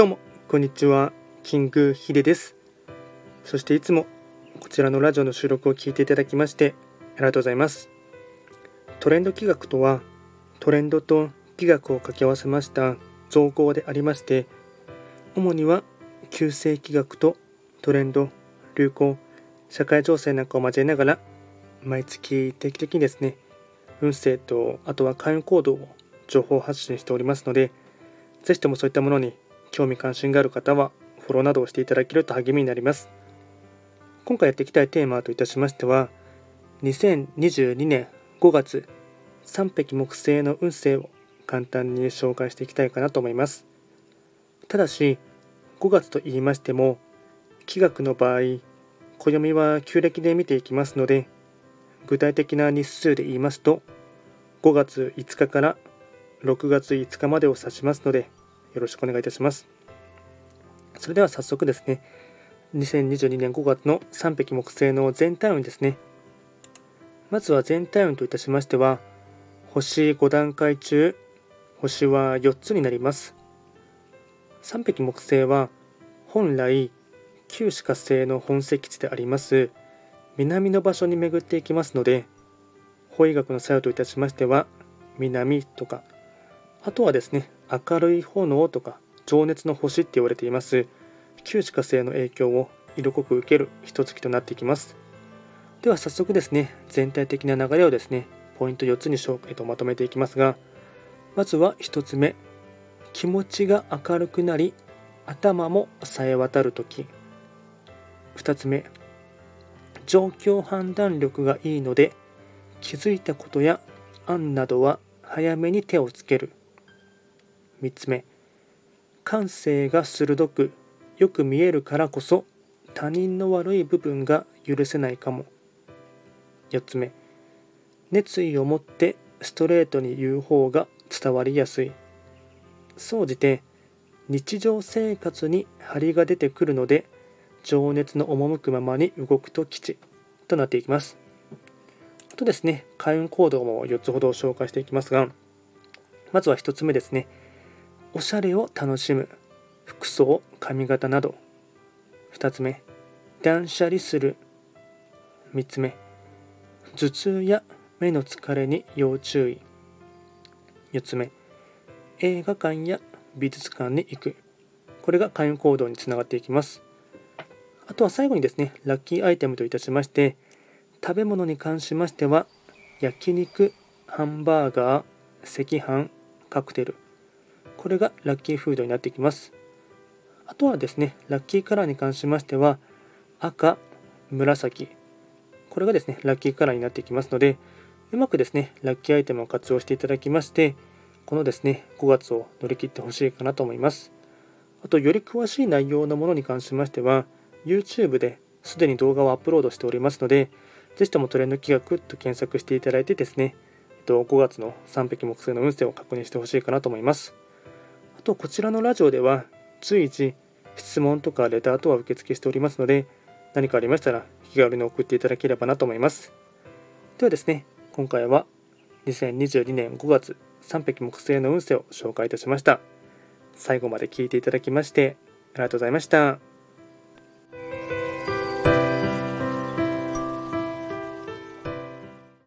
どうも、こんにちは。キングヒデです。そしていつもこちらのラジオの収録を聞いていただきましてありがとうございます。トレンド企画とは、トレンドと企画を掛け合わせました造語でありまして、主には旧世企画とトレンド、流行、社会情勢なんかを交えながら、毎月定期的にですね、運勢とあとは開運行動を情報発信しておりますので、ぜひともそういったものに興味関心がある方はフォローなどをしていただけると励みになります。今回やっていきたいテーマといたしましては、2022年5月3匹木星の運勢を簡単に紹介していきたいかなと思います。ただし、5月と言いましても、気学の場合、暦は旧暦で見ていきますので、具体的な日数で言いますと、5月5日から6月5日までを指しますので、よろしくお願いいたします。それでは早速ですね、2022年5月の3匹木星の全体運ですね。まずは全体運といたしましては、星5段階中、星は4つになります。3匹木星は、本来、旧歯科星の本石地であります南の場所に巡っていきますので法医学の作用といたしましては南とかあとはですね明るい炎とか情熱の星って言われています。旧歯科星の影響を色濃く受ける一月となっていきます。では早速ですね全体的な流れをですねポイント4つに紹介とまとめていきますがまずは1つ目。気持ちが明るくなり頭も冴え渡る時。2つ目。状況判断力がいいので気づいたことや案などは早めに手をつける。3つ目。感性が鋭くよく見えるからこそ他人の悪い部分が許せないかも。4つ目。熱意を持ってストレートに言う方が伝わりやすい。総じて日常生活に張りが出てくるので情熱の赴くままに動くと吉。となっていきます。あとですね開運行動も4つほど紹介していきますがまずは1つ目ですね。おしゃれを楽しむ。服装髪型など。2つ目断捨離する。3つ目頭痛や目の疲れに要注意。4つ目映画館や美術館に行く。これが開運行動につながっていきます。あとは最後にですねラッキーアイテムといたしまして食べ物に関しましては焼肉ハンバーガー赤飯カクテル。これがラッキーフードになってきます。あとはですねラッキーカラーに関しましては赤紫。これがですねラッキーカラーになってきますのでうまくですねラッキーアイテムを活用していただきましてこのですね5月を乗り切ってほしいかなと思います。あとより詳しい内容のものに関しましては YouTube ですでに動画をアップロードしておりますのでぜひともトレンド企画と検索していただいてですね5月の3匹木星の運勢を確認してほしいかなと思います。あとこちらのラジオでは随時質問とかレターとは受付しておりますので何かありましたら気軽に送っていただければなと思います。ではですね今回は2022年5月3匹木星の運勢を紹介いたしました。最後まで聴いていただきましてありがとうございました。